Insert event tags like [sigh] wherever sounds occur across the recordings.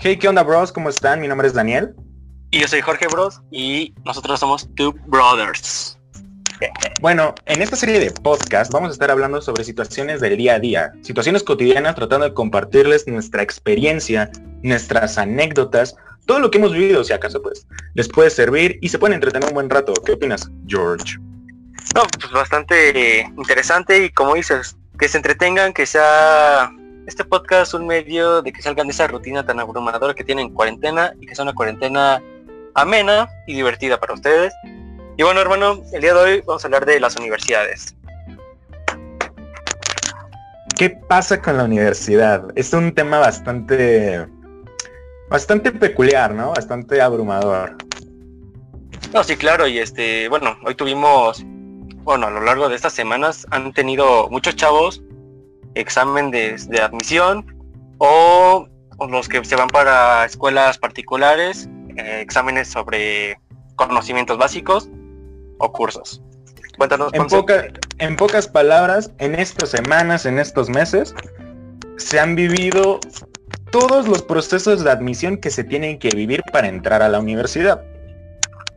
Hey, ¿qué onda, bros? ¿Cómo están? Mi nombre es Daniel. Y yo soy Jorge Bros y nosotros somos Two Brothers. Bueno, en esta serie de podcast vamos a estar hablando sobre situaciones del día a día, situaciones cotidianas, tratando de compartirles nuestra experiencia, nuestras anécdotas, todo lo que hemos vivido, si acaso pues les puede servir y se pueden entretener un buen rato. ¿Qué opinas, George? No, pues bastante interesante y como dices, que se entretengan, que sea este podcast un medio de que salgan de esa rutina tan abrumadora que tienen cuarentena y que sea una cuarentena amena y divertida para ustedes. Y bueno, hermano, el día de hoy vamos a hablar de las universidades. ¿Qué pasa con la universidad? Es un tema bastante bastante peculiar, ¿no? Bastante abrumador. No, sí, claro, y este, bueno, hoy tuvimos, bueno, a lo largo de estas semanas han tenido muchos chavos examen de, admisión o, los que se van para escuelas particulares, eh, exámenes sobre conocimientos básicos o cursos. Cuéntanos. En, en pocas palabras, en estas semanas, en estos meses, se han vivido todos los procesos de admisión que se tienen que vivir para entrar a la universidad.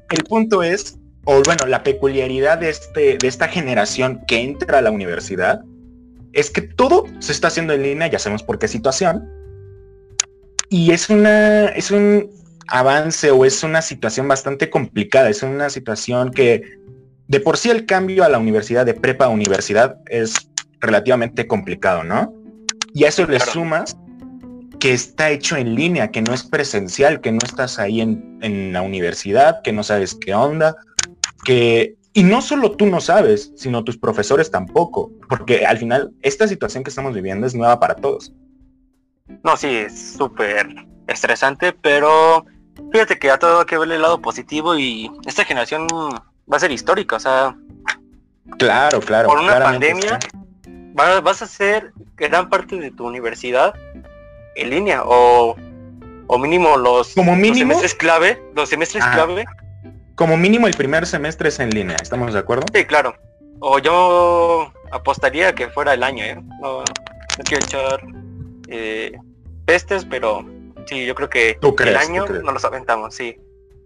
El punto es, o bueno, la peculiaridad de, este, de esta generación que entra a la universidad es que todo se está haciendo en línea, ya sabemos por qué situación, y es, una, es un avance o es una situación bastante complicada, es una situación que de por sí el cambio a la universidad, de prepa a universidad, es relativamente complicado, ¿no? Y a eso le sumas que está hecho en línea, que no es presencial, que no estás ahí en, en la universidad, que no sabes qué onda, que y no solo tú no sabes, sino tus profesores tampoco, porque al final esta situación que estamos viviendo es nueva para todos. No, sí, es súper estresante, pero fíjate que a todo que ver el lado positivo y esta generación va a ser histórica, o sea... Claro, claro. Por una pandemia vas a hacer gran parte de tu universidad en línea o, o mínimo los, Como mínimo, semestres clave, los semestres clave como mínimo el primer semestre es en línea, ¿estamos de acuerdo? Sí, claro. O yo apostaría que fuera el año, ¿eh? No, quiero echar eh, pestes, pero sí, yo creo que el año no los aventamos, sí.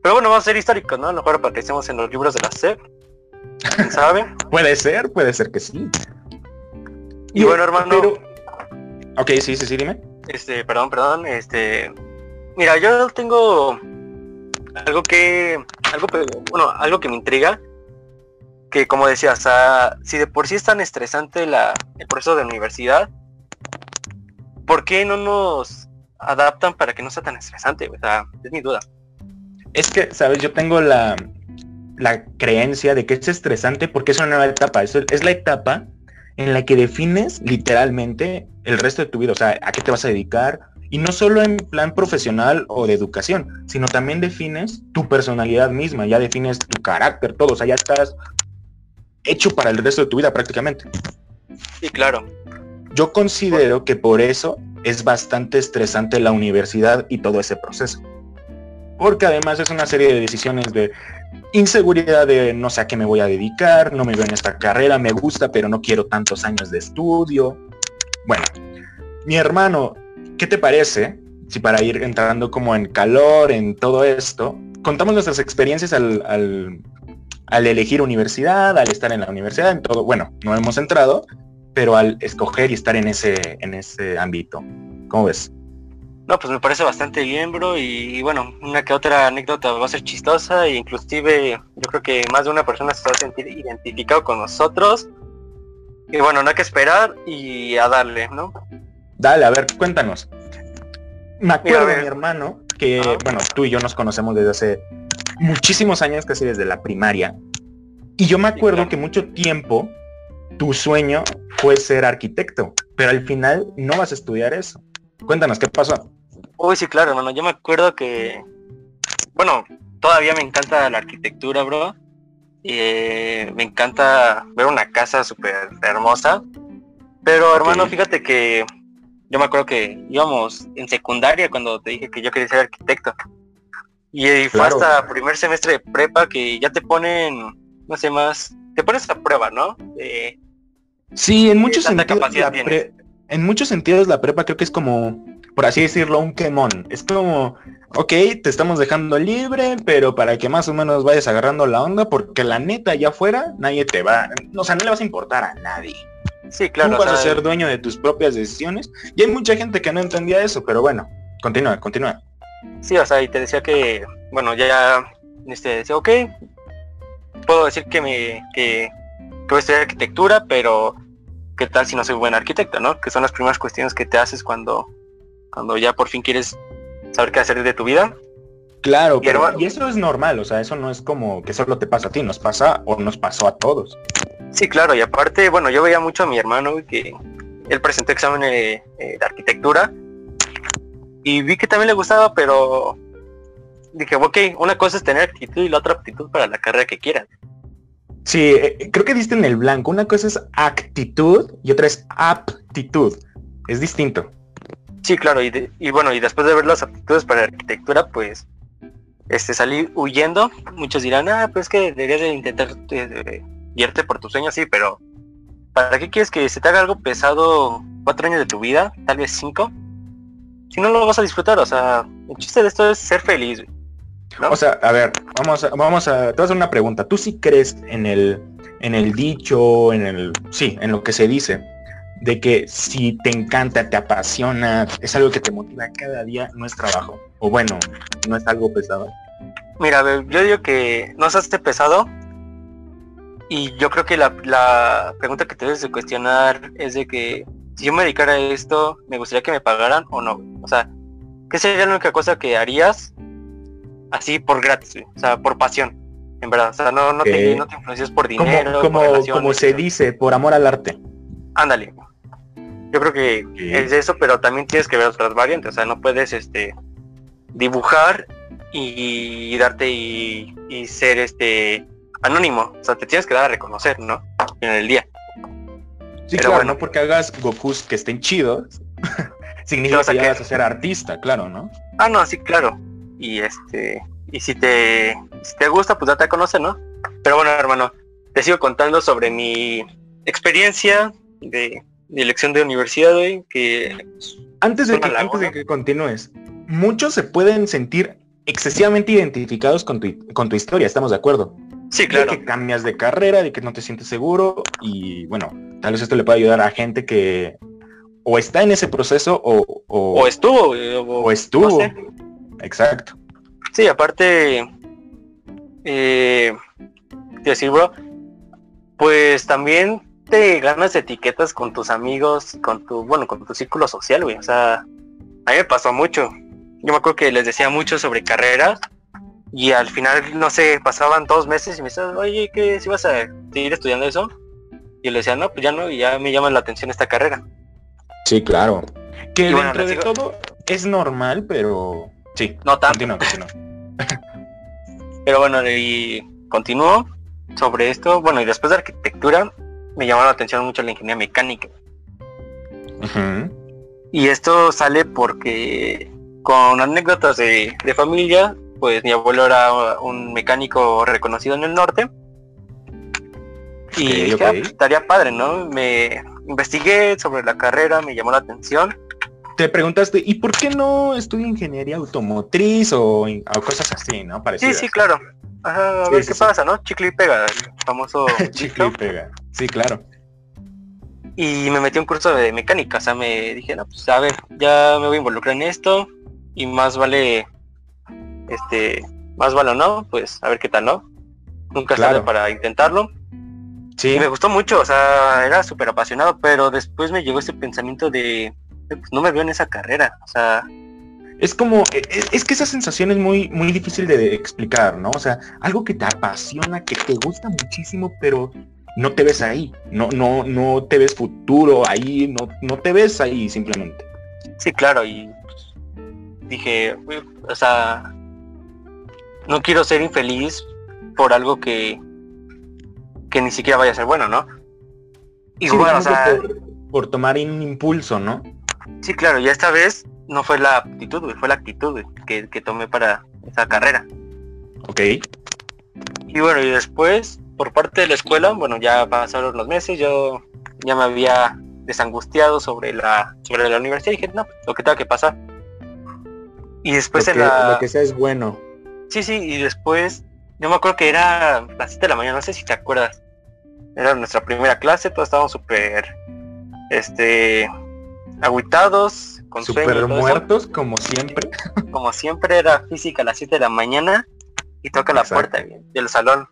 Pero bueno, va a ser histórico, ¿no? A lo mejor aparecemos en los libros de la SEP. ¿Quién sabe? [laughs] puede ser, puede ser que sí. Y, bueno, hermano. Ok, sí, sí, sí, dime. Este, perdón, perdón, este. Mira, yo tengo algo que, algo, bueno, algo que me intriga, que como decías, si de por sí es tan estresante la, el proceso de universidad, ¿por qué no nos adaptan para que no sea tan estresante? O sea, es mi duda. Es que, sabes, yo tengo la, la creencia de que es estresante porque es una nueva etapa. Es, es la etapa en la que defines literalmente el resto de tu vida. O sea, a qué te vas a dedicar, y no solo en plan profesional o de educación, sino también defines tu personalidad misma, ya defines tu carácter, todo, o sea, ya estás hecho para el resto de tu vida prácticamente. Sí, claro. Yo considero que por eso es bastante estresante la universidad y todo ese proceso. Porque además es una serie de decisiones de inseguridad de no sé a qué me voy a dedicar, no me veo en esta carrera, me gusta, pero no quiero tantos años de estudio. Bueno, mi hermano ¿Qué te parece si para ir entrando como en calor en todo esto, contamos nuestras experiencias al, elegir universidad, al estar en la universidad, en todo, bueno, no hemos entrado, pero al escoger y estar en ese, en ese ámbito. ¿Cómo ves? No, pues me parece bastante bien, bro, y, bueno, una que otra anécdota va a ser chistosa, e inclusive yo creo que más de una persona se va a sentir identificado con nosotros. Y bueno, no hay que esperar y a darle, ¿no? Dale, a ver, cuéntanos. Me acuerdo de mi hermano, que bueno, tú y yo nos conocemos desde hace muchísimos años, casi desde la primaria. Y yo me acuerdo que mucho tiempo tu sueño fue ser arquitecto, pero al final no vas a estudiar eso. Cuéntanos, ¿qué pasó? Uy, sí, claro, hermano. Yo me acuerdo que, bueno, todavía me encanta la arquitectura, bro. Eh, me encanta ver una casa súper hermosa. Pero, hermano, fíjate que yo me acuerdo que íbamos en secundaria cuando te dije que yo quería ser arquitecto. Y fue hasta primer semestre de prepa que ya te ponen, no sé más, te pones a prueba, ¿no? sí, en muchos sentidos. La en muchos sentidos la prepa creo que es como por así decirlo, un quemón. Es como, ok, te estamos dejando libre, pero para que más o menos vayas agarrando la onda, porque la neta allá afuera nadie te va, o sea, no le vas a importar a nadie. Sí, claro. Tú vas a ser dueño de tus propias decisiones. Y hay mucha gente que no entendía eso, pero bueno, continúa, continúa. Sí, o sea, y te decía que, bueno, ya, este, decía, ok, puedo decir que me, que, que voy a estudiar arquitectura, pero ¿qué tal si no soy buen arquitecto, no? Que son las primeras cuestiones que te haces cuando, cuando ya por fin quieres saber qué hacer de tu vida. Claro, pero, y eso es normal, o sea, eso no es como que solo te pasa a ti, nos pasa o nos pasó a todos. Sí, claro, y aparte, bueno, yo veía mucho a mi hermano que él presentó examen de, arquitectura y vi que también le gustaba, pero dije, ok, una cosa es tener actitud y la otra aptitud para la carrera que quieras. Sí, eh, creo que diste en el blanco. Una cosa es actitud y otra es aptitud. Es distinto. Sí, claro, y, y bueno, y después de ver las aptitudes para la arquitectura, pues este salí huyendo. Muchos dirán, ah, pues que deberías de intentar eh, irte por tus sueños, sí, pero ¿para qué quieres que se te haga algo pesado cuatro años de tu vida? Tal vez cinco. Si no lo vas a disfrutar, o sea, el chiste de esto es ser feliz. O sea, a ver, vamos a, vamos a, te voy a hacer una pregunta. ¿Tú sí crees en el, en el dicho, en el, sí, en lo que se dice, de que si te encanta, te apasiona, es algo que te motiva cada día, no es trabajo? O bueno, no es algo pesado. Mira, yo digo que no se hace pesado. Y yo creo que la, pregunta que te debes de cuestionar es de que si yo me dedicara a esto, ¿me gustaría que me pagaran o no? O sea, ¿qué sería la única cosa que harías así por gratis, o sea, por pasión? En verdad, o sea, no, no, te, no influencias por dinero. Como, como, se dice, por amor al arte. Ándale. Yo creo que es eso, pero también tienes que ver otras variantes, o sea, no puedes este dibujar y darte y, ser este anónimo. O sea, te tienes que dar a reconocer, ¿no? En el día. Sí, claro, no porque hagas Gokus que estén chidos, [laughs] significa que vas a ser artista, claro, ¿no? Ah, no, sí, claro. Y este, y si te, si te gusta, pues date a conocer, ¿no? Pero bueno, hermano, te sigo contando sobre mi experiencia de, elección de universidad, que... Antes de que, antes de que continúes, muchos se pueden sentir excesivamente identificados con tu, historia, ¿estamos de acuerdo? Sí, claro. De que cambias de carrera, de que no te sientes seguro y bueno, tal vez esto le pueda ayudar a gente que o está en ese proceso o... O, estuvo. Eh, o, estuvo. Exacto. Sí, aparte, eh, decir, bro, pues también te ganas etiquetas con tus amigos, con tu, bueno, con tu círculo social, güey. O sea, a mí me pasó mucho yo me acuerdo que les decía mucho sobre carreras y al final, no sé, pasaban dos meses y me decían, oye, ¿qué si vas a seguir estudiando eso? Y le decía, no, pues ya no, y ya me llama la atención esta carrera. Sí, claro. Que dentro de todo es normal, pero sí. No tanto. [laughs] pero bueno, y continúo sobre esto. Bueno, y después de arquitectura, me llamó la atención mucho la ingeniería mecánica. Y esto sale porque con anécdotas de, familia, pues mi abuelo era un mecánico reconocido en el norte. Y ah, pues, estaría padre, ¿no? Me investigué sobre la carrera, me llamó la atención. Te preguntaste, ¿y por qué no estudio ingeniería automotriz o, cosas así, ¿no? Sí, sí, claro. a ver qué pasa, ¿no? Chicle y pega, el famoso [laughs] chicle y pega. Sí, claro. Y me metí un curso de mecánica, o sea, me dije, no, pues a ver, ya me voy a involucrar en esto, y más vale, este, más vale no, pues a ver qué tal, ¿no? Nunca claro. para intentarlo. Sí. me gustó mucho, o sea, era súper apasionado, pero después me llegó ese pensamiento de, pues, no me veo en esa carrera, o sea... Es como, e, e, es, que esa sensación es muy, muy difícil de explicar, ¿no? O sea, algo que te apasiona, que te gusta muchísimo, pero no te ves ahí, no, no, no te ves futuro ahí, no, no te ves ahí simplemente. Sí, claro, y dije, o sea, no quiero ser infeliz por algo que, que ni siquiera vaya a ser bueno, ¿no? Y bueno, o sea, por, tomar un impulso, ¿no? Sí, claro, y esta vez no fue la aptitud, fue la actitud que, que tomé para esa carrera. Ok. Y bueno, y después, por parte de la escuela, bueno, ya pasaron los meses, yo ya me había desangustiado sobre la, sobre la universidad y dije, no, lo que tenga que pasar. Y después lo en que, la... lo que sea es bueno. Sí, sí, y después, yo me acuerdo que era las 7 de la mañana, no sé si te acuerdas. Era nuestra primera clase, todos estábamos súper, este, aguitados, con sueño Super eso. muertos, como siempre. [laughs] Como siempre era física a las 7 de la mañana y toca la puerta del salón.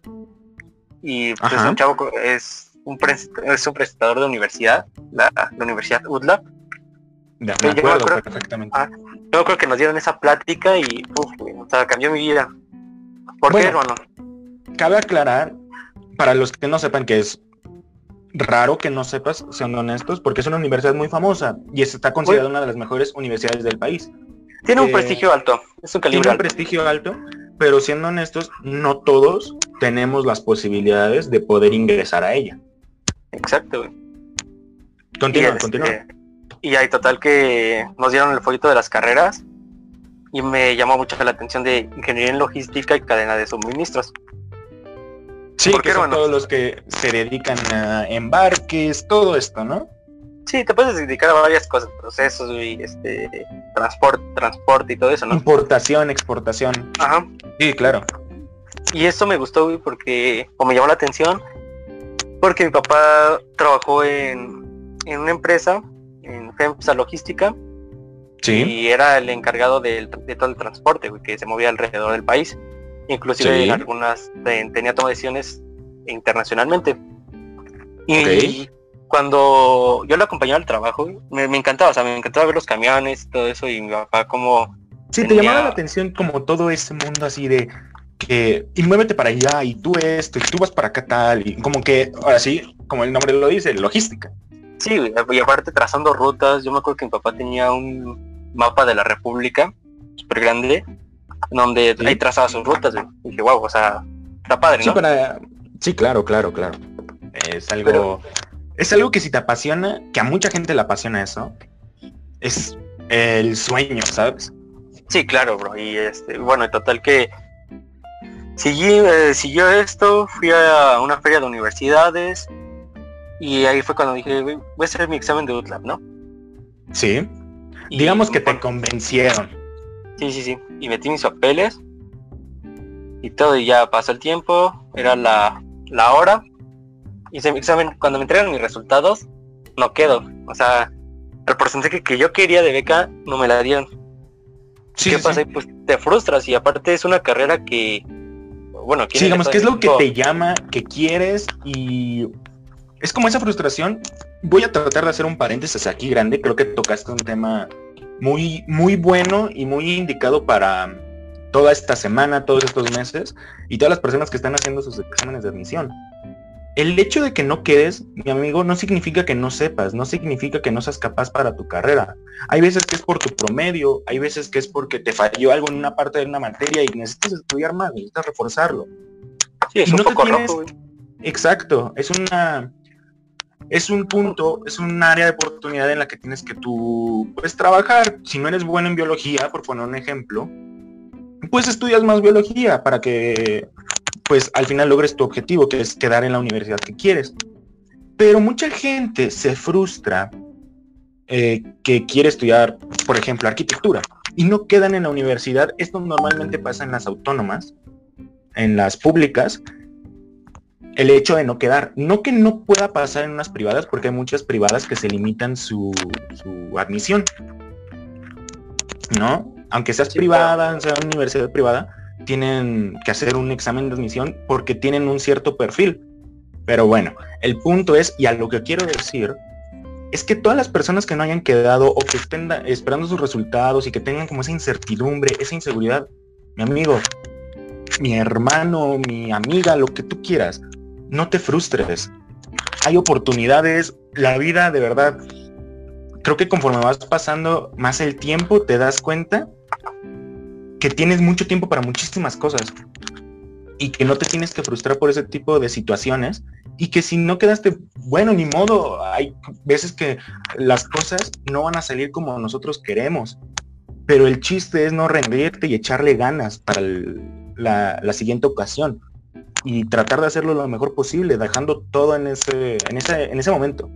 Y pues Ajá. un chavo es un, es un presentador de universidad, la, la Universidad UDLAP. De Sí, me yo acuerdo acuerdo. perfectamente. Ah, Yo creo que nos dieron esa plática y uf, o sea, cambió mi vida. ¿Por qué, hermano? Cabe aclarar, para los que no sepan que es raro que no sepas, siendo honestos, porque es una universidad muy famosa y está considerada una de las mejores universidades del país. Tiene un eh, prestigio alto, es un Tiene calibre un alto. prestigio alto, pero siendo honestos, no todos tenemos las posibilidades de poder ingresar a ella. Exacto, güey. Continúa, este, continúa. Y hay total que nos dieron el folleto de las carreras y me llamó mucho la atención de ingeniería en logística y cadena de suministros. Sí, ¿por que qué, son todos los que se dedican a embarques, todo esto, ¿no? Sí, te puedes dedicar a varias cosas, procesos y este transporte, transporte y todo eso, ¿no? Importación, exportación. Ajá. Sí, claro. Y esto me gustó, güey, porque, o me llamó la atención, porque mi papá trabajó en, en una empresa, en FEMSA Logística, Sí. y era el encargado del- de todo el transporte, güey, que se movía alrededor del país. Inclusive Sí. en algunas te- tenía toma de decisiones internacionalmente. Y cuando yo lo acompañaba al trabajo, me, me encantaba, o sea, me encantaba ver los camiones y todo eso, y mi papá como... Sí, te llamaba la atención como todo ese mundo así de que y muévete para allá y tú esto y tú vas para acá tal y como que ahora sí, como el nombre lo dice, logística. Sí, y aparte trazando rutas, yo me acuerdo que mi papá tenía un mapa de la República súper grande, donde Sí. ahí trazaba sus rutas, güey. Y dije, wow, o sea, está padre, Sí, ¿no? para sí, claro, claro, claro. Es algo es algo que si te apasiona, que a mucha gente le apasiona eso, es el sueño, ¿sabes? Sí, claro, bro. Y este, bueno, en total que seguí, eh, siguió esto, fui a una feria de universidades y ahí fue cuando dije, "Güey, voy a hacer mi examen de UTLAB, ¿no? Sí. Y, Digamos que te convencieron. Sí, sí, sí. Y metí mis papeles y todo, y ya pasó el tiempo, era la, la hora. Hice mi examen, cuando me entregan mis resultados, no quedo. O sea, el porcentaje que yo quería de beca no me la dieron. Sí, ¿Qué sí, pasa? sí. Pues te frustras y aparte es una carrera que, bueno, Sí, digamos que es lo que te llama, que quieres y es como esa frustración. Voy a tratar de hacer un paréntesis aquí grande. Creo que tocaste un tema muy, muy bueno y muy indicado para toda esta semana, todos estos meses y todas las personas que están haciendo sus exámenes de admisión. El hecho de que no quedes, mi amigo, no significa que no sepas, no significa que no seas capaz para tu carrera. Hay veces que es por tu promedio, hay veces que es porque te falló algo en una parte de una materia y necesitas estudiar más, necesitas reforzarlo. Sí, es un no poco tienes- rojo. Exacto, es una es un punto, es un área de oportunidad en la que tienes que tú pues trabajar. Si no eres bueno en biología, por poner un ejemplo, pues estudias más biología para que pues al final logres tu objetivo, que es quedar en la universidad que quieres. Pero mucha gente se frustra eh, que quiere estudiar, por ejemplo, arquitectura y no quedan en la universidad. Esto normalmente pasa en las autónomas, en las públicas, el hecho de no quedar. No que no pueda pasar en unas privadas, porque hay muchas privadas que se limitan su, su admisión. ¿No? Aunque seas Sí, privada, sea una universidad privada, tienen que hacer un examen de admisión porque tienen un cierto perfil. Pero bueno, el punto es, y a lo que quiero decir, es que todas las personas que no hayan quedado o que estén esperando sus resultados y que tengan como esa incertidumbre, esa inseguridad, mi amigo, mi hermano, mi amiga, lo que tú quieras, no te frustres. Hay oportunidades, la vida de verdad, creo que conforme vas pasando más el tiempo, te das cuenta que tienes mucho tiempo para muchísimas cosas y que no te tienes que frustrar por ese tipo de situaciones y que si no quedaste, bueno, ni modo, hay veces que las cosas no van a salir como nosotros queremos, pero el chiste es no rendirte y echarle ganas para la siguiente ocasión y tratar de hacerlo lo mejor posible, dejando todo en ese, en ese, en ese momento.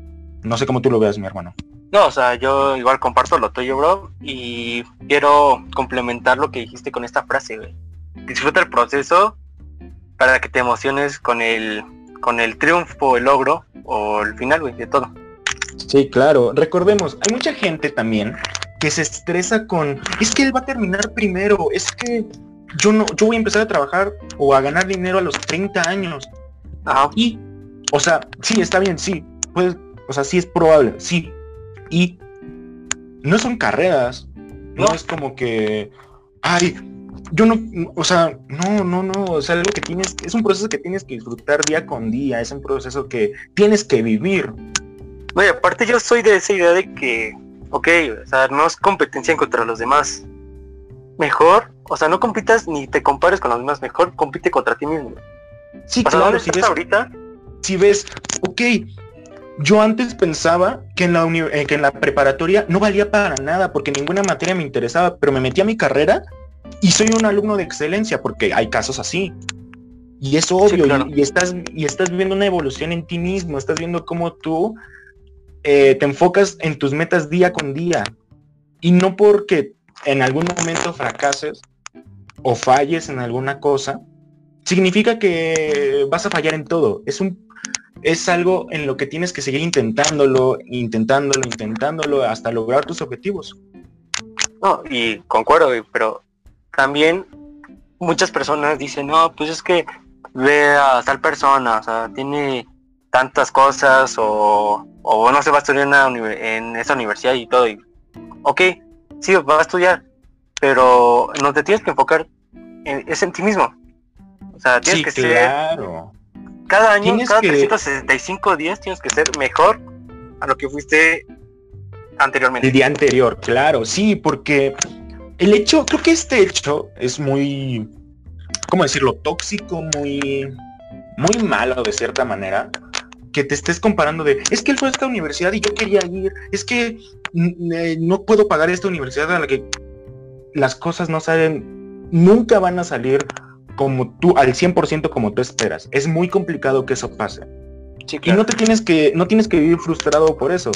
No sé cómo tú lo veas, mi hermano. No, o sea, yo igual comparto lo tuyo, bro, y quiero complementar lo que dijiste con esta frase, güey. Disfruta el proceso para que te emociones con el con el triunfo, el logro o el final, güey, de todo. Sí, claro. Recordemos, hay mucha gente también que se estresa con, es que él va a terminar primero, es que yo no, yo voy a empezar a trabajar o a ganar dinero a los 30 años. Y, o sea, sí, está bien, sí, pues, o sea, sí es probable, sí. Y no son carreras, no, es como que, ay, yo no, o sea, no, no, no, o sea, algo que tienes, es un proceso que tienes que disfrutar día con día, es un proceso que tienes que vivir. Oye, aparte yo soy de esa idea de que, ok, o sea, no es competencia contra los demás. Mejor, o sea, no compitas ni te compares con los demás, mejor compite contra ti mismo. Sí, claro, si ves, ahorita? Si ves, ok, yo antes pensaba que en, la eh, que en la preparatoria no valía para nada porque ninguna materia me interesaba, pero me metí a mi carrera y soy un alumno de excelencia porque hay casos así. Y es obvio, y, estás, y estás viendo una evolución en ti mismo, estás viendo cómo tú eh, te enfocas en tus metas día con día. Y no porque en algún momento fracases o falles en alguna cosa, significa que vas a fallar en todo. Es un es algo en lo que tienes que seguir intentándolo, intentándolo, intentándolo hasta lograr tus objetivos. No, y concuerdo, pero también muchas personas dicen, no, pues es que ve a tal persona, o sea, tiene tantas cosas o, o no se va a estudiar en, esa universidad y todo. Y, ok, sí, va a estudiar, pero no te tienes que enfocar en, es en ti mismo. O sea, tienes que claro. ser... Cada año, cada 365 días tienes que ser mejor a lo que fuiste anteriormente. El día anterior, claro, sí, porque el hecho, creo que este hecho es muy, ¿cómo decirlo? Tóxico, muy, muy malo de cierta manera. Que te estés comparando de, es que él fue a esta universidad y yo quería ir, es que eh, no puedo pagar esta universidad a la que las cosas no salen, nunca van a salir como tú, al 100% como tú esperas. Es muy complicado que eso pase. Y no te tienes que, no tienes que vivir frustrado por eso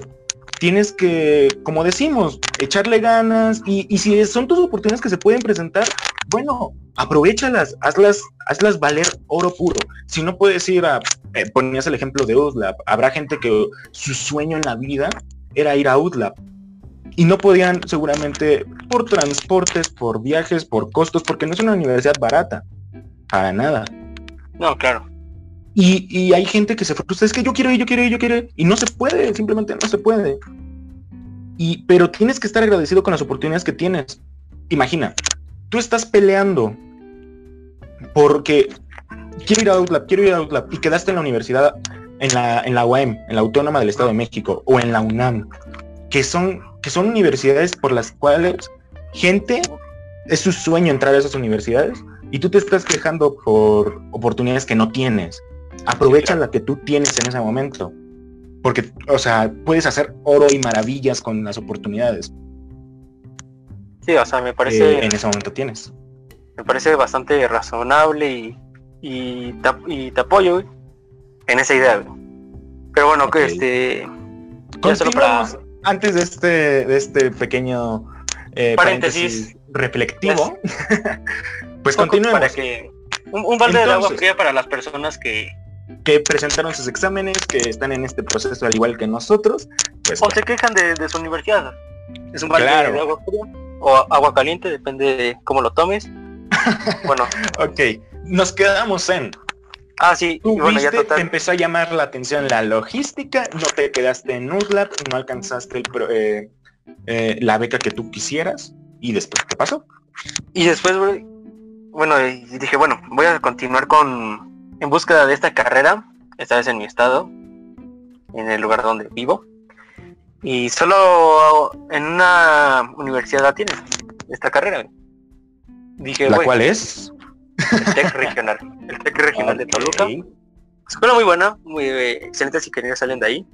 tienes que, como decimos, echarle ganas y, si son tus oportunidades que se pueden presentar, bueno, aprovechalas, hazlas, hazlas valer oro puro. Si no puedes ir a, eh, ponías el ejemplo de UTLAB, habrá gente que su sueño en la vida era ir a UTLAB y no podían seguramente por transportes, por viajes, por costos, porque no es una universidad barata, para nada. No, claro. Y, hay gente que se frustra, es que yo quiero ir, yo quiero ir, yo quiero ir, y no se puede, simplemente no se puede. Y, pero tienes que estar agradecido con las oportunidades que tienes. Imagina, tú estás peleando porque quiero ir a Outlap, quiero ir a Outlap, y quedaste en la universidad, en la, en la UAM, en la Autónoma del Estado de México, o en la UNAM, que son, que son universidades por las cuales gente es su sueño entrar a esas universidades, y tú te estás quejando por oportunidades que no tienes aprovecha la que tú tienes en ese momento. Porque, o sea, puedes hacer oro y maravillas con las oportunidades. Sí, o sea, me parece... en ese momento tienes. Me parece bastante razonable y, y, te, apoyo en esa idea. Pero bueno, que este... Antes de este, de este pequeño eh, paréntesis. reflectivo, [laughs] pues continuemos. Para que un, balde de agua fría para las personas que, que presentaron sus exámenes, que están en este proceso al igual que nosotros. Pues, o se quejan de, su universidad. Es un balde de agua fría o agua caliente, depende de cómo lo tomes. [laughs] bueno. ok, nos quedamos en... Ah, sí, Tú bueno, ya total... te empezó a llamar la atención la logística, no te quedaste en USLAP, no alcanzaste eh, eh, la beca que tú quisieras, y después, ¿qué pasó? Y después, bueno, dije, bueno, voy a continuar con en búsqueda de esta carrera, esta vez en mi estado, en el lugar donde vivo. Y solo en una universidad la tiene esta carrera. Dije, ¿La cuál es? El TEC regional. El TEC regional de Toluca. Escuela muy buena, muy eh, excelentes ingenieros salen de ahí.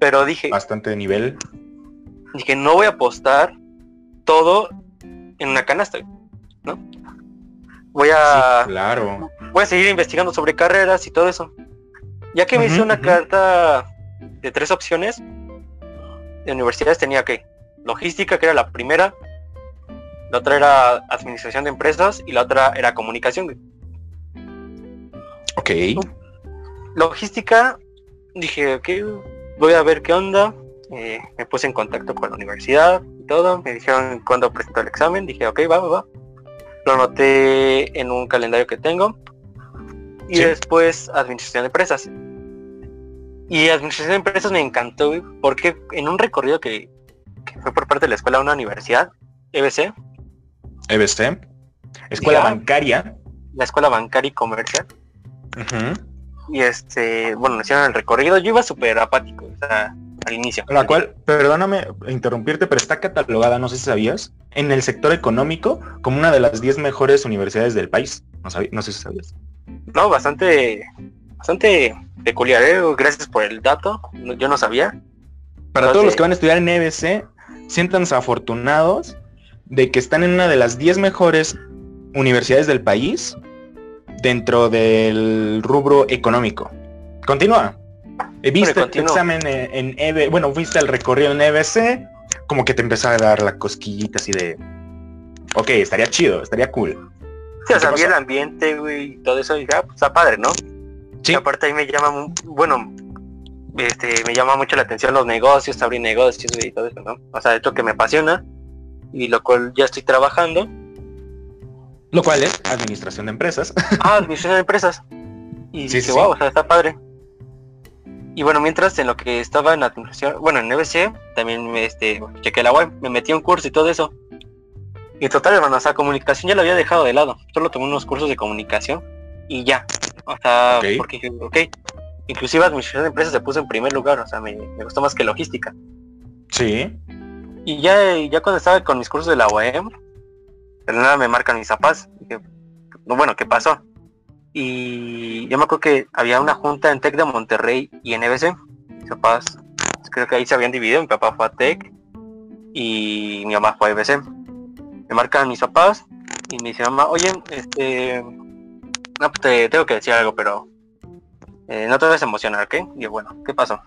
Pero dije. Bastante de nivel. Dije, no voy a apostar todo en una canasta, ¿no? Voy a. claro. Voy a seguir investigando sobre carreras y todo eso. Ya que me hice una carta de tres opciones de universidades tenía que logística, que era la primera, la otra era administración de empresas y la otra era comunicación. Ok. Logística, dije, ok, voy a ver qué onda. Eh, me puse en contacto con la universidad y todo. Me dijeron cuándo presento el examen. Dije, ok, va, va, va. Lo anoté en un calendario que tengo. Y después administración de empresas. Y administración de empresas me encantó, porque en un recorrido que, fue por parte de la escuela a una universidad, EBC. EBC. Escuela bancaria. La escuela bancaria y comercial. Y este, bueno, hicieron el recorrido. Yo iba súper apático, o sea, al inicio. La cual, perdóname interrumpirte, pero está catalogada, no sé si sabías, en el sector económico como una de las 10 mejores universidades del país. No, no sé si sabías. No, bastante, bastante peculiar, ¿eh? Gracias por el dato. Yo no sabía. Para todos los que van a estudiar en EBC, siéntanse afortunados de que están en una de las 10 mejores universidades del país dentro del rubro económico. Continúa. ¿Viste el examen en, EBC? Bueno, fuiste el recorrido en EBC, como que te empezó a dar la cosquillita así de... Ok, estaría chido, estaría cool. Sí, o sea, el ambiente, güey, y todo eso, y ah, pues, está padre, ¿no? Sí. aparte ahí me llama, bueno, este, me llama mucho la atención los negocios, abrir negocios y todo eso, ¿no? O sea, esto que me apasiona y lo cual ya estoy trabajando. Lo cual es administración de empresas. [laughs] Ah, administración de empresas. Y sí, wow, o sea, está padre. Y bueno, mientras en lo que estaba en administración, bueno, en EBC, también me, este, chequé la web, me metí a un curso y todo eso. Y total, hermano, o sea, comunicación ya lo había dejado de lado. Solo tomé unos cursos de comunicación y ya. O sea, porque, ok, inclusive administración de empresas se puso en primer lugar, o sea, me, gustó más que logística. Sí. Y ya, ya cuando estaba con mis cursos de la UAM, de nada me marcan mis zapatos. no, bueno, ¿qué pasó? Y yo me acuerdo que había una junta en TEC de Monterrey y en EBC. Mis papás, creo que ahí se habían dividido. Mi papá fue a TEC y mi mamá fue a EBC. Me marcan mis papás y me dice mamá, oye, este, no, pues te tengo que decir algo, pero eh, no te debes emocionar, ¿ok? Y bueno, ¿qué pasó?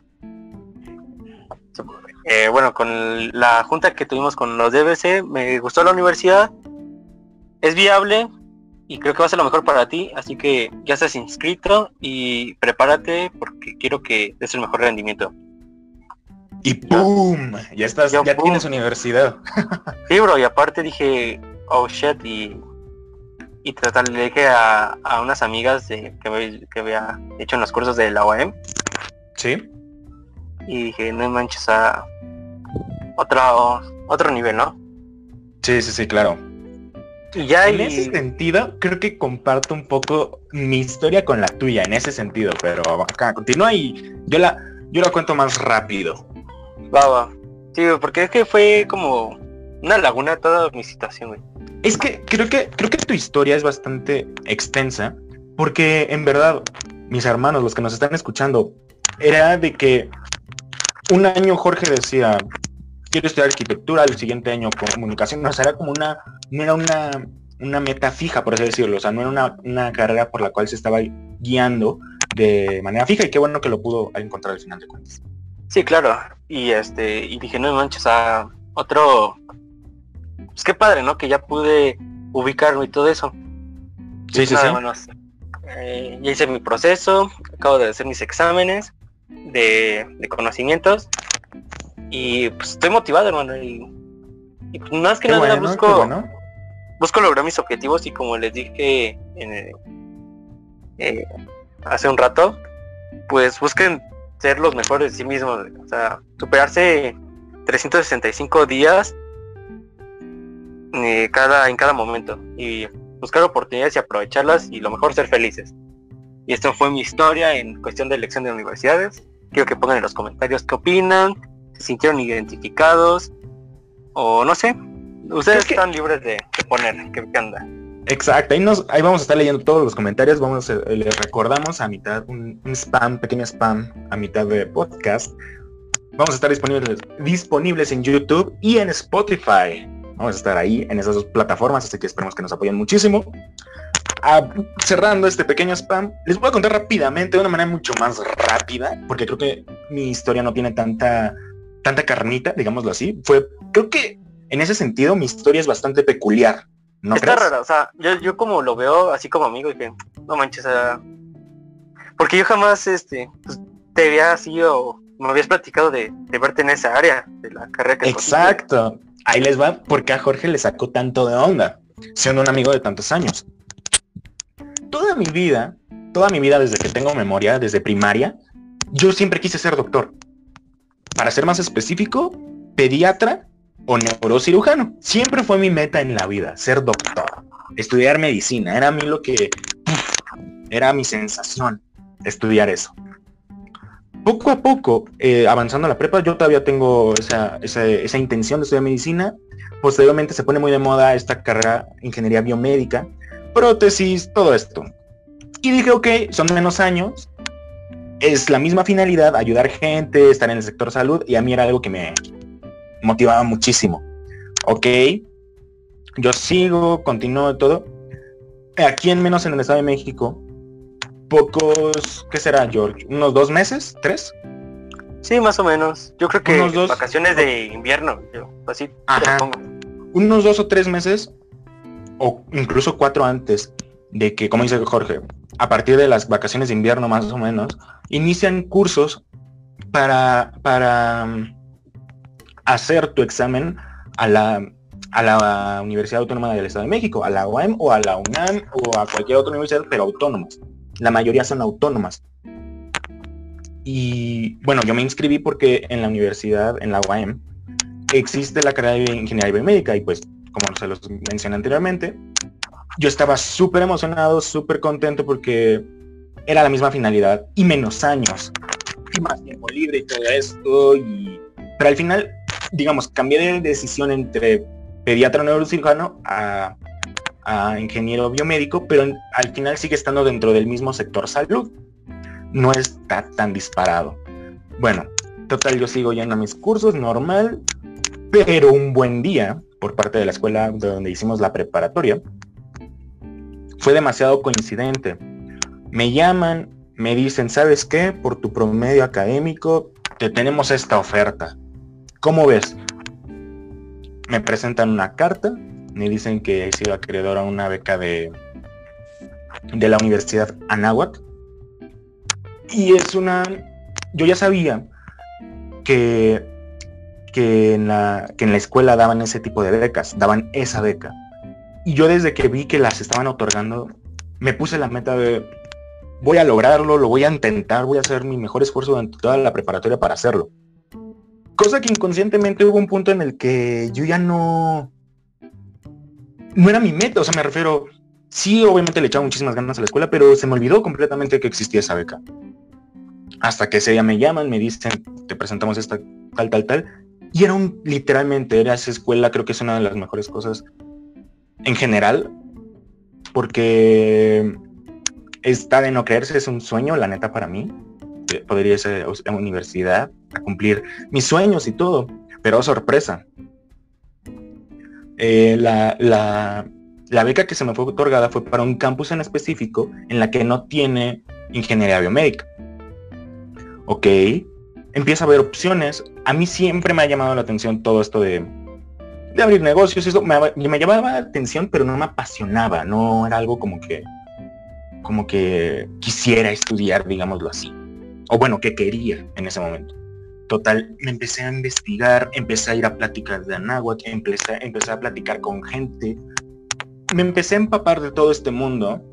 Eh, bueno, con la junta que tuvimos con los DBC, me gustó la universidad, es viable y creo que va a ser lo mejor para ti, así que ya estás inscrito y prepárate porque quiero que des el mejor rendimiento. Y ¡pum! Ya estás, ya, tienes universidad. [laughs] sí, bro, y aparte dije, oh shit, y y tratar, le dije a, unas amigas de, que, que había hecho en los cursos de la OEM. Sí. Y dije, no manches a otro, otro nivel, ¿no? Sí, sí, sí, claro. Y ya en ese sentido, creo que comparto un poco mi historia con la tuya, en ese sentido, pero acá continúa y yo la, yo la cuento más rápido. Va. Sí, porque es que fue como una laguna toda mi situación, güey. Es que creo que creo que tu historia es bastante extensa porque en verdad mis hermanos, los que nos están escuchando, era de que un año Jorge decía, quiero estudiar arquitectura, el siguiente año comunicación, no, sea, era como una, no era una, una meta fija, por así decirlo, o sea, no era una, una, carrera por la cual se estaba guiando de manera fija y qué bueno que lo pudo encontrar al final de cuentas. Sí, claro, y este, y dije, no manches, a otro, pues qué padre, ¿no? Que ya pude ubicarme y todo eso. Sí, sí, sí. Eh, ya hice mi proceso, acabo de hacer mis exámenes de, conocimientos y pues estoy motivado, hermano. Y, pues, más que nada busco, busco lograr mis objetivos y como les dije eh, hace un rato, pues busquen ser los mejores de sí mismos, o sea, superarse 365 días eh, cada, en cada momento y buscar oportunidades y aprovecharlas y lo mejor ser felices. Y esto fue mi historia en cuestión de elección de universidades. Quiero que pongan en los comentarios qué opinan, se sintieron identificados o no sé. Ustedes están libres de, poner qué, anda. Exacto, ahí, nos, ahí vamos a estar leyendo todos los comentarios, vamos a, les recordamos a mitad, un, spam, pequeño spam a mitad de podcast. Vamos a estar disponibles, disponibles en YouTube y en Spotify. Vamos a estar ahí en esas dos plataformas, así que esperemos que nos apoyen muchísimo. cerrando este pequeño spam, les voy a contar rápidamente, de una manera mucho más rápida, porque creo que mi historia no tiene tanta, tanta carnita, digámoslo así. Fue, creo que en ese sentido mi historia es bastante peculiar. ¿No Está rara, o sea, yo, yo como lo veo así como amigo y que no manches, porque yo jamás este pues, te había sido me habías platicado de, verte en esa área de la carrera que Exacto. Ahí les va porque a Jorge le sacó tanto de onda, siendo un amigo de tantos años. Toda mi vida, toda mi vida desde que tengo memoria, desde primaria, yo siempre quise ser doctor. Para ser más específico, pediatra o neurocirujano. Siempre fue mi meta en la vida, ser doctor, estudiar medicina. Era a mí lo que era mi sensación, estudiar eso. Poco a poco, eh, avanzando la prepa, yo todavía tengo esa, esa, intención de estudiar medicina. Posteriormente se pone muy de moda esta carrera, ingeniería biomédica, prótesis, todo esto. Y dije, ok, son menos años, es la misma finalidad, ayudar gente, estar en el sector salud, y a mí era algo que me, motivaba muchísimo. Ok, yo sigo, continúo todo. Aquí en menos en el Estado de México, pocos, ¿qué será, George? ¿Unos dos meses? ¿Tres? Sí, más o menos. Yo creo que unos dos... vacaciones de invierno, yo, así Unos dos o tres meses, o incluso cuatro antes de que, como dice Jorge, a partir de las vacaciones de invierno más o menos, inician cursos para, para hacer tu examen a la, a la Universidad Autónoma del Estado de México, a la UAM o a la UNAM o a cualquier otra universidad, pero autónomas. La mayoría son autónomas. Y bueno, yo me inscribí porque en la universidad, en la UAM, existe la carrera de ingeniería biomédica y pues, como se los mencioné anteriormente, yo estaba súper emocionado, súper contento porque era la misma finalidad y menos años y más tiempo libre y todo esto y pero al final digamos, cambié de decisión entre pediatra neurocirujano a, ingeniero biomédico, pero al final sigue estando dentro del mismo sector salud. No está tan disparado. Bueno, total, yo sigo yendo a mis cursos normal, pero un buen día, por parte de la escuela de donde hicimos la preparatoria, fue demasiado coincidente. Me llaman, me dicen, ¿sabes qué? Por tu promedio académico, te tenemos esta oferta. ¿Cómo ves? Me presentan una carta, me dicen que he sido acreedor a una beca de, de la Universidad Anáhuac. Y es una... Yo ya sabía que, que, en la, que en la escuela daban ese tipo de becas, daban esa beca. Y yo desde que vi que las estaban otorgando, me puse la meta de voy a lograrlo, lo voy a intentar, voy a hacer mi mejor esfuerzo durante toda la preparatoria para hacerlo. Cosa que inconscientemente hubo un punto en el que yo ya no... No era mi meta, o sea, me refiero... Sí, obviamente le echaba muchísimas ganas a la escuela, pero se me olvidó completamente que existía esa beca. Hasta que ese día me llaman, me dicen, te presentamos esta tal, tal, tal. Y era un, literalmente, era esa escuela, creo que es una de las mejores cosas en general, porque está de no creerse, es un sueño, la neta, para mí. Podría ser una universidad, a cumplir mis sueños y todo. Pero oh, sorpresa. Eh, la, la, beca que se me fue otorgada fue para un campus en específico en la que no tiene ingeniería biomédica. Ok, empieza a haber opciones. A mí siempre me ha llamado la atención todo esto de, de abrir negocios. Eso me, me llamaba la atención, pero no me apasionaba. No era algo como que, como que quisiera estudiar, digámoslo así. O bueno, que quería en ese momento. Total, me empecé a investigar, empecé a ir a pláticas de Anáhuac, empecé, empecé a platicar con gente, me empecé a empapar de todo este mundo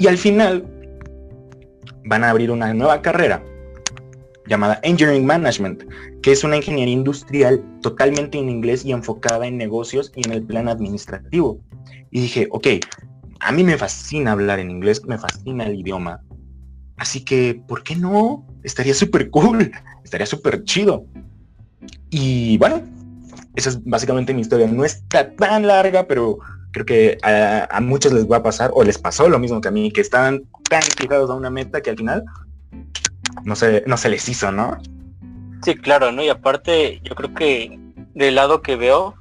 y al final van a abrir una nueva carrera llamada Engineering Management, que es una ingeniería industrial totalmente en inglés y enfocada en negocios y en el plan administrativo. Y dije, ok, a mí me fascina hablar en inglés, me fascina el idioma. Así que, ¿por qué no? Estaría súper cool estaría súper chido. Y bueno, esa es básicamente mi historia. No está tan larga, pero creo que a, muchos les va a pasar, o les pasó lo mismo que a mí, que estaban tan fijados a una meta que al final no se, no se les hizo, ¿no? Sí, claro, ¿no? Y aparte, yo creo que del lado que veo,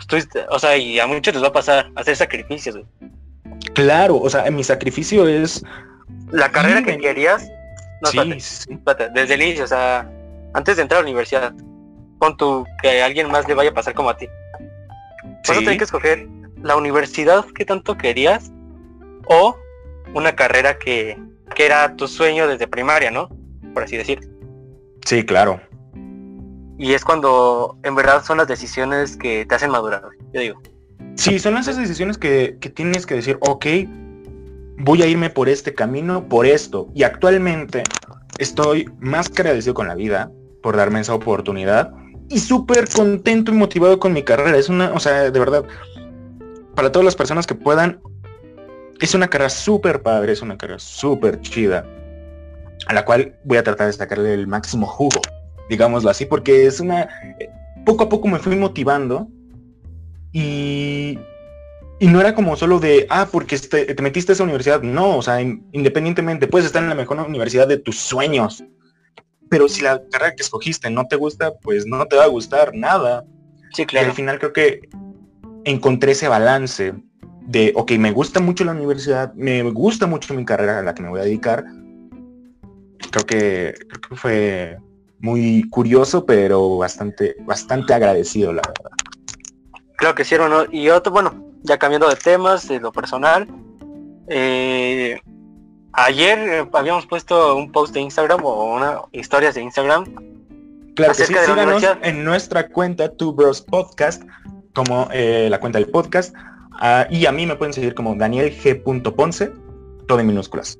estoy, o sea, y a muchos les va a pasar hacer sacrificios, Claro, o sea, mi sacrificio es... La carrera que querías... No, sí, sí. desde el inicio, o sea, antes de entrar a la universidad, pon tu que a alguien más le vaya a pasar como a ti. A Sí. tener que escoger la universidad que tanto querías o una carrera que, que era tu sueño desde primaria, ¿no? Por así decir. Sí, claro. Y es cuando en verdad son las decisiones que te hacen madurar, yo digo. Sí, son esas decisiones que, que tienes que decir, ok, voy a irme por este camino, por esto. Y actualmente estoy más que agradecido con la vida por darme esa oportunidad y súper contento y motivado con mi carrera. Es una, o sea, de verdad, para todas las personas que puedan, es una carrera súper padre, es una carrera súper chida, a la cual voy a tratar de sacarle el máximo jugo, digámoslo así, porque es una, eh, poco a poco me fui motivando y, y no era como solo de, ah, porque este- te metiste a esa universidad. No, o sea, in- independientemente, puedes estar en la mejor universidad de tus sueños. Pero si la carrera que escogiste no te gusta, pues no te va a gustar nada. Sí, Y al claro. final creo que encontré ese balance de, ok, me gusta mucho la universidad, me gusta mucho mi carrera a la que me voy a dedicar. Creo que, creo que fue muy curioso, pero bastante, bastante agradecido, la verdad. Creo que sí, hermano. Y otro, bueno, ya cambiando de temas, de lo personal. eh, ayer eh, habíamos puesto un post de Instagram o una historias de Instagram. Claro que sí, Acerca de la síganos en nuestra cuenta Two Bros Podcast, como eh, la cuenta del podcast. ah, y a mí me pueden seguir como Daniel G. Ponce, todo en minúsculas.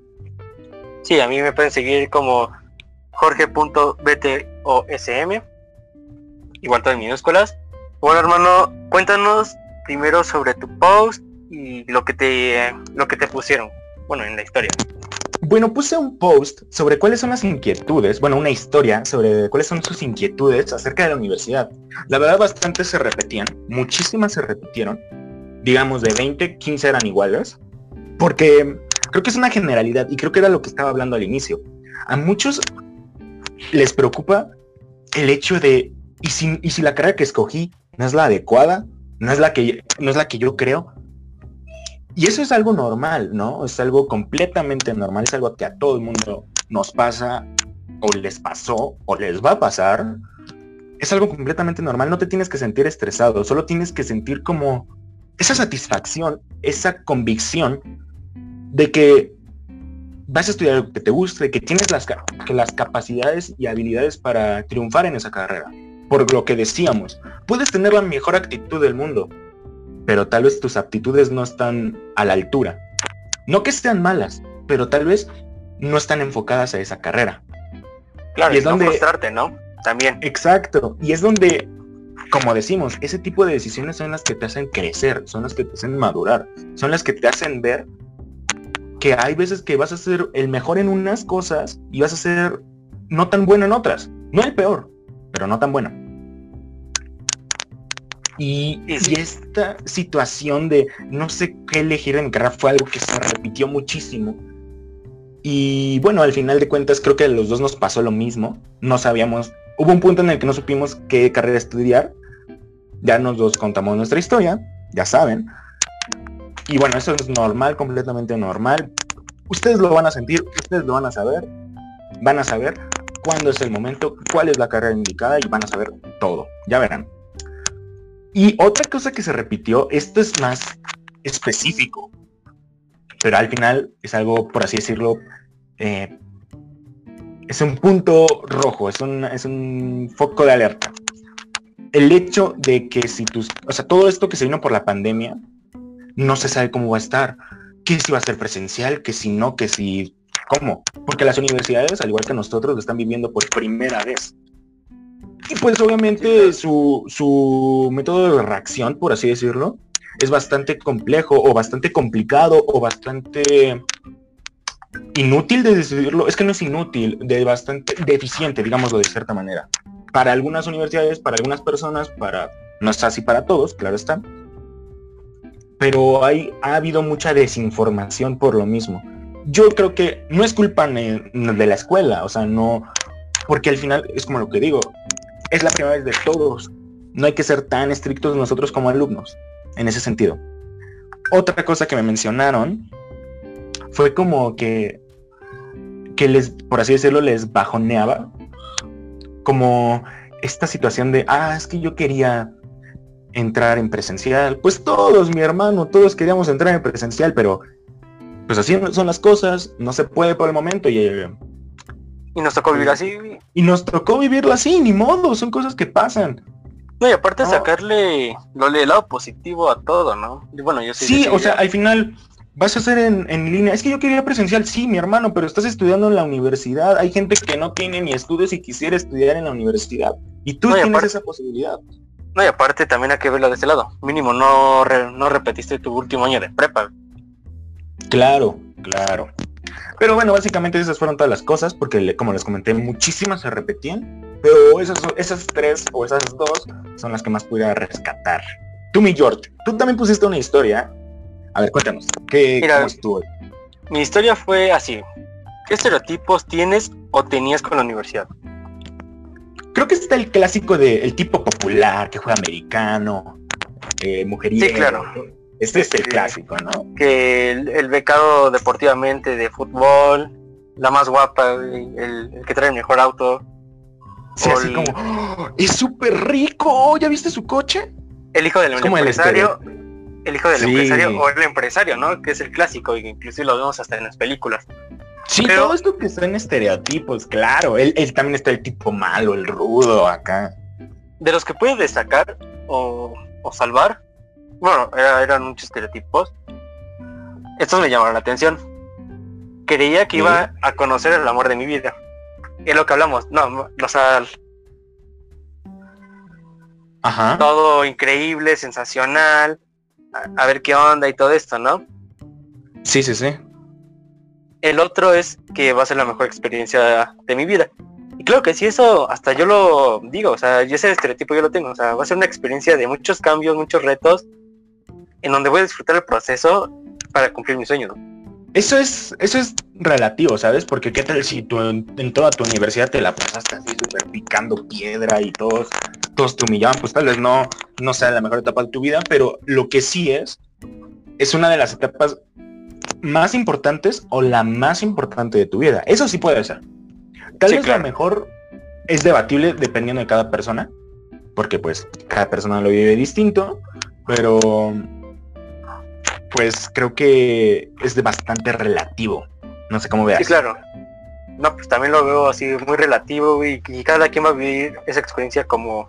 Sí, a mí me pueden seguir como jorge.btosm. Igual todo en minúsculas. Bueno, hermano, cuéntanos primero sobre tu post y lo que te lo que te pusieron. Bueno, en la historia. Bueno, puse un post sobre cuáles son las inquietudes, bueno, una historia sobre cuáles son sus inquietudes acerca de la universidad. La verdad, bastante se repetían, muchísimas se repitieron. Digamos, de 20, 15 eran iguales. Porque creo que es una generalidad y creo que era lo que estaba hablando al inicio. A muchos les preocupa el hecho de, ¿y si, y si la carrera que escogí no es la adecuada? ¿No es la que, no es la que yo creo? Y eso es algo normal, ¿no? Es algo completamente normal, es algo que a todo el mundo nos pasa, o les pasó, o les va a pasar. Es algo completamente normal, no te tienes que sentir estresado, solo tienes que sentir como esa satisfacción, esa convicción de que vas a estudiar algo que te guste, que tienes las, que las capacidades y habilidades para triunfar en esa carrera. Por lo que decíamos, puedes tener la mejor actitud del mundo, pero tal vez tus aptitudes no están a la altura. No que sean malas, pero tal vez no están enfocadas a esa carrera. Claro, Y es no donde- frustrarte, ¿no? También. Exacto. Y es donde, como decimos, ese tipo de decisiones son las que te hacen crecer, son las que te hacen madurar, son las que te hacen ver que hay veces que vas a ser el mejor en unas cosas y vas a ser no tan bueno en otras. No el peor, pero no tan bueno. Y, esta situación de no sé qué elegir de mi carrera fue algo que se repitió muchísimo. Y bueno, al final de cuentas creo que a los dos nos pasó lo mismo. No sabíamos, hubo un punto en el que no supimos qué carrera estudiar. Ya nos dos contamos nuestra historia, ya saben. Y bueno, eso es normal, completamente normal. Ustedes lo van a sentir, ustedes lo van a saber. Van a saber cuándo es el momento, cuál es la carrera indicada y van a saber todo. Ya verán. Y otra cosa que se repitió, esto es más específico, pero al final es algo, por así decirlo, eh, es un punto rojo, es un, es un foco de alerta. El hecho de que si tus, o sea, todo esto que se vino por la pandemia, no se sabe cómo va a estar, que si va a ser presencial, que si no, que si, cómo, porque las universidades, al igual que nosotros, lo están viviendo por primera vez. Y pues obviamente su, su método de reacción, por así decirlo, es bastante complejo o bastante complicado o bastante inútil de decirlo. Es que no es inútil, de bastante deficiente, digámoslo de cierta manera. Para algunas universidades, para algunas personas, para no es así para todos, claro está. Pero hay, ha habido mucha desinformación por lo mismo. Yo creo que no es culpa de la escuela, o sea, no, porque al final es como lo que digo, es la primera vez de todos. No hay que ser tan estrictos nosotros como alumnos, en ese sentido. otra cosa que me mencionaron fue como que, que les, por así decirlo, les bajoneaba. Como esta situación de, ah, es que yo quería entrar en presencial. Pues todos, mi hermano, todos queríamos entrar en presencial, pero pues así son las cosas, no se puede por el momento y... Y nos tocó vivir así. Y nos tocó vivirlo así, ni modo, son cosas que pasan. No, y aparte sacarle lo del lado positivo a todo, ¿no? bueno, yo Sí, o sea, al final vas a hacer en, en, línea. Es que yo quería presencial, sí, mi hermano, pero estás estudiando en la universidad. Hay gente que no tiene ni estudios y quisiera estudiar en la universidad. Y tú tienes esa posibilidad. No, y aparte también hay que verlo de ese lado. Mínimo, no, no repetiste tu último año de prepa. Claro, claro. Pero bueno, básicamente esas fueron todas las cosas, porque como les comenté, muchísimas se repetían. Pero esas, esas tres o esas dos son las que más pudiera rescatar. Tú, mi George, tú también pusiste una historia. A ver, cuéntanos, ¿qué Mira, estuvo? Mi historia fue así. ¿Qué estereotipos tienes o tenías con la universidad? Creo que está el clásico de el tipo popular que juega americano, eh, mujeriego. Sí, claro. Este es el clásico, ¿no? Que el, becado deportivamente de fútbol, la más guapa, el, que trae el mejor auto. Sí, así como, ¡Oh! es súper rico, ¿ya viste su coche? El hijo del empresario, el, hijo del empresario o el empresario, ¿no? Que es el clásico, y inclusive lo vemos hasta en las películas. Sí, todo esto que son estereotipos, claro. Él, también está el tipo malo, el rudo acá. De los que puede destacar o, o salvar, bueno, eran muchos estereotipos. Estos me llamaron la atención. Creía que iba a conocer el amor de mi vida. Es lo que hablamos. No, o sea... Ajá. Todo increíble, sensacional. A, ver qué onda y todo esto, ¿no? Sí, sí, sí. El otro es que va a ser la mejor experiencia de mi vida. Y creo que si eso hasta yo lo digo, o sea, yo ese estereotipo yo lo tengo, o sea, va a ser una experiencia de muchos cambios, muchos retos, en donde voy a disfrutar el proceso para cumplir mi sueño, Eso es, eso es relativo, ¿sabes? Porque qué tal si tú en, toda tu universidad te la pasaste así súper picando piedra y todos, todos te humillaban, pues tal vez no, no sea la mejor etapa de tu vida, pero lo que sí es, es una de las etapas más importantes o la más importante de tu vida. Eso sí puede ser. Tal vez lo mejor es debatible dependiendo de cada persona, porque pues cada persona lo vive distinto, pero pues creo que es de bastante relativo. No sé cómo veas. Sí, claro. No, pues también lo veo así muy relativo y, cada quien va a vivir esa experiencia como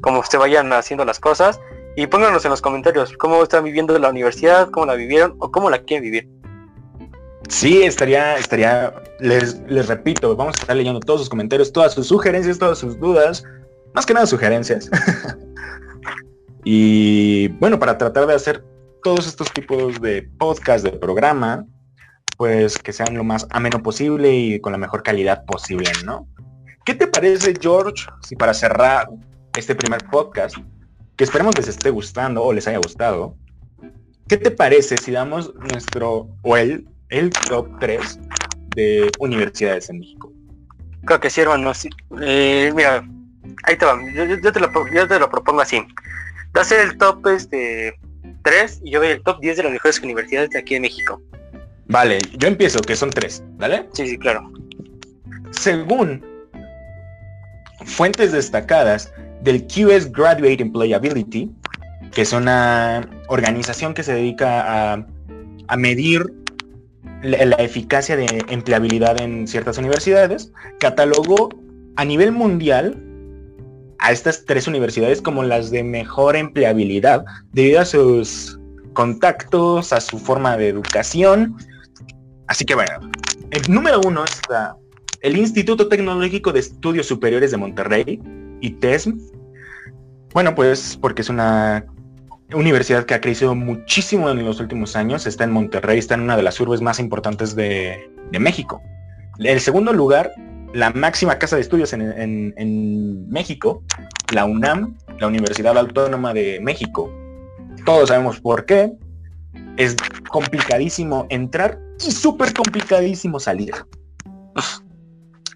como se vayan haciendo las cosas y pónganos en los comentarios cómo están viviendo la universidad, cómo la vivieron o cómo la quieren vivir. Sí, estaría, estaría, les, les repito, vamos a estar leyendo todos sus comentarios, todas sus sugerencias, todas sus dudas, más que nada sugerencias. [laughs] y bueno, para tratar de hacer todos estos tipos de podcast, de programa, pues que sean lo más ameno posible y con la mejor calidad posible, ¿no? ¿Qué te parece, George, si para cerrar este primer podcast, que esperemos les esté gustando o les haya gustado, ¿qué te parece si damos nuestro, o el, el top 3 de universidades en México? Creo que sí, hermano. Eh, mira, ahí te va. Yo, te lo, yo te lo propongo así. Va a el top este, 3 y yo doy el top 10 de las mejores universidades de aquí en México. Vale, yo empiezo, que son 3, ¿vale? Sí, sí, claro. Según fuentes destacadas del QS Graduate Employability, que es una organización que se dedica a, a medir la, la, eficacia de empleabilidad en ciertas universidades, catalogó a nivel mundial a estas tres universidades como las de mejor empleabilidad debido a sus contactos, a su forma de educación. Así que bueno, el número uno está el Instituto Tecnológico de Estudios Superiores de Monterrey, ITESM. Bueno, pues porque es una universidad que ha crecido muchísimo en los últimos años, está en Monterrey, está en una de las urbes más importantes de, de México. El segundo lugar la máxima casa de estudios en, México, la UNAM, la Universidad Autónoma de México. Todos sabemos por qué. Es complicadísimo entrar y súper complicadísimo salir.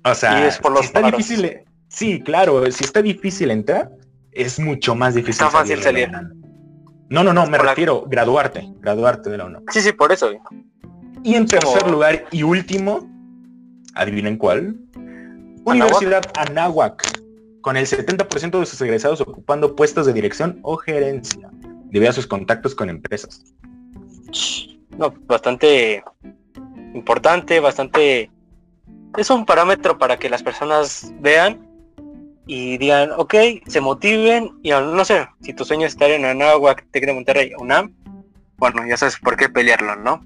O sea, es por los está difícil. Sí, claro, si está difícil entrar, es mucho más difícil está fácil salir. No, no, no, me refiero graduarte, graduarte de la UNAM. Sí, sí, por eso. Y en tercer lugar y último, adivinen cuál, Universidad Anáhuac, con el 70% de sus egresados ocupando puestos de dirección o gerencia, debido a sus contactos con empresas. No, bastante importante, bastante... Es un parámetro para que las personas vean y digan, ok, se motiven y no sé, si tu sueño es estar en Anáhuac, Tec de Monterrey, UNAM, bueno, ya sabes por qué pelearlo, ¿no?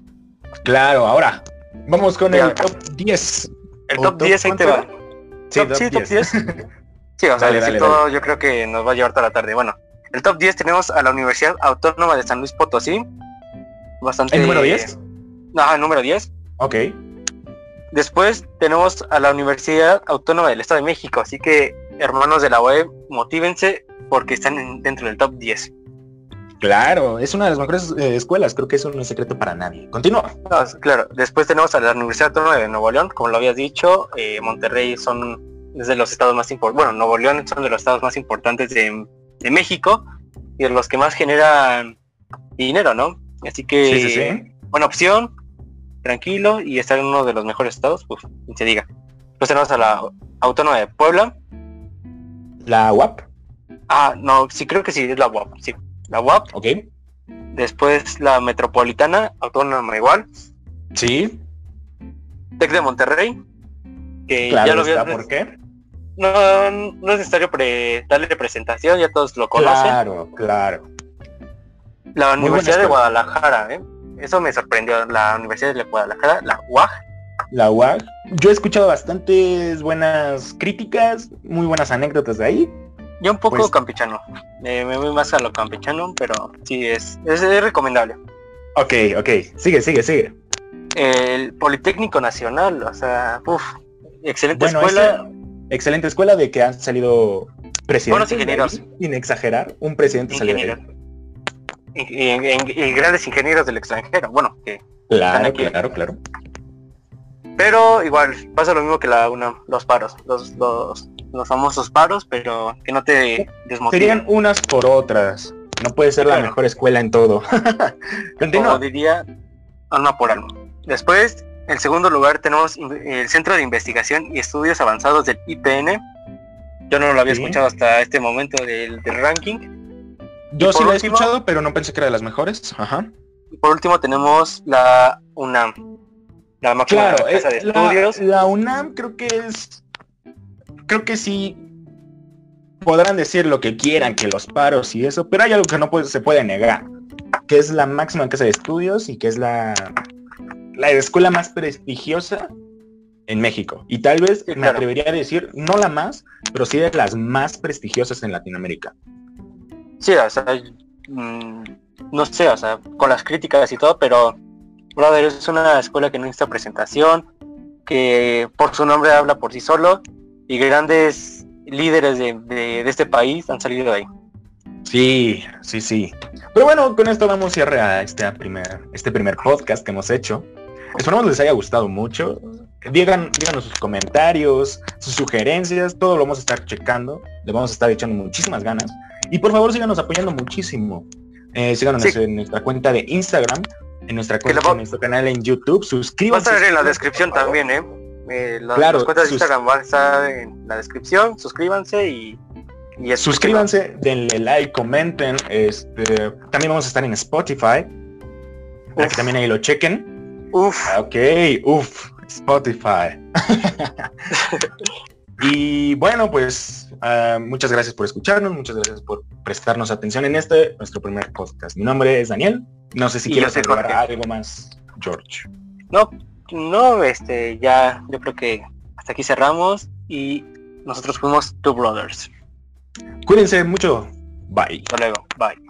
Claro, ahora, vamos con el top 10. El top, 10 ahí te va. Sí, top, 10. [laughs] sí, o sea, decir todo yo creo que nos va a llevar toda la tarde. Bueno, el top 10 tenemos a la Universidad Autónoma de San Luis Potosí. Bastante... ¿El número 10? No, el número 10. Ok. Después tenemos a la Universidad Autónoma del Estado de México, así que hermanos de la web, motívense porque están dentro del top 10. Claro, es una de las mejores eh, escuelas, creo que eso no es secreto para nadie. Continúa. claro, después tenemos a la Universidad Autónoma de Nuevo León, como lo habías dicho, eh, Monterrey son de los estados más importantes, bueno, Nuevo León son de los estados más importantes de, México y de los que más generan dinero, ¿no? Así que, buena opción, tranquilo y estar en uno de los mejores estados, pues, ni se diga. Después tenemos a la Autónoma de Puebla. ¿La UAP? Ah, no, sí creo que sí, es la UAP, sí la UAP. Ok. Después la Metropolitana, autónoma igual. Sí. Tec de Monterrey. Que ya lo vio. ¿Por qué? No, no es necesario darle presentación, ya todos lo conocen. Claro, claro. La Universidad de Guadalajara, ¿eh? Eso me sorprendió. La Universidad de Guadalajara, la UAG. La UAG. Yo he escuchado bastantes buenas críticas, muy buenas anécdotas de ahí. Yo un poco pues, campechano. me voy más a lo campechano, pero sí es, es, recomendable. Ok, ok. Sigue, sigue, sigue. El Politécnico Nacional, o sea, uff, excelente escuela. excelente escuela de que han salido presidentes. Buenos ingenieros. sin exagerar, un presidente salió y, grandes ingenieros del extranjero, bueno, que claro, claro, claro. Pero igual, pasa lo mismo que la una, los paros, los, los los famosos paros, pero que no te desmotiven. Serían unas por otras. No puede ser la mejor escuela en todo. [laughs] Continúa. diría, alma por alma. Después, en segundo lugar, tenemos el Centro de Investigación y Estudios Avanzados del IPN. Yo no lo había escuchado hasta este momento del, ranking. Yo sí lo he escuchado, pero no pensé que era de las mejores. Ajá. Y por último tenemos la UNAM. La máxima claro, casa de estudios. La UNAM creo que es creo que sí podrán decir lo que quieran, que los paros y eso, pero hay algo que no se puede negar, que es la máxima casa de estudios y que es la, la escuela más prestigiosa en México. Y tal vez me atrevería a decir, no la más, pero sí de las más prestigiosas en Latinoamérica. Sí, o sea, mm, no sé, o sea, con las críticas y todo, pero, brother, es una escuela que no necesita presentación, que por su nombre habla por sí solo y grandes líderes de, este país han salido de ahí. Sí, sí, sí. Pero bueno, con esto damos cierre a este primer, este primer podcast que hemos hecho. Esperamos les haya gustado mucho. Digan, díganos sus comentarios, sus sugerencias, todo lo vamos a estar checando. Le vamos a estar echando muchísimas ganas. Y por favor síganos apoyando muchísimo. Eh, síganos en nuestra cuenta de Instagram, en nuestra cuenta, en nuestro canal en YouTube. Suscríbanse. Va a estar en la descripción también, ¿eh? Eh, las, cuentas de Instagram van a estar en la descripción, suscríbanse y, suscríbanse, denle like, comenten, este también vamos a estar en Spotify para que también ahí lo chequen. Uf. Ok, uf, Spotify. [laughs] y bueno, pues ah, muchas gracias por escucharnos, muchas gracias por prestarnos atención en este, nuestro primer podcast. Mi nombre es Daniel. No sé si quieres agregar algo más, George. No, no, este, ya yo creo que hasta aquí cerramos y nosotros fuimos Two Brothers. Cuídense mucho. Bye. Hasta luego. Bye.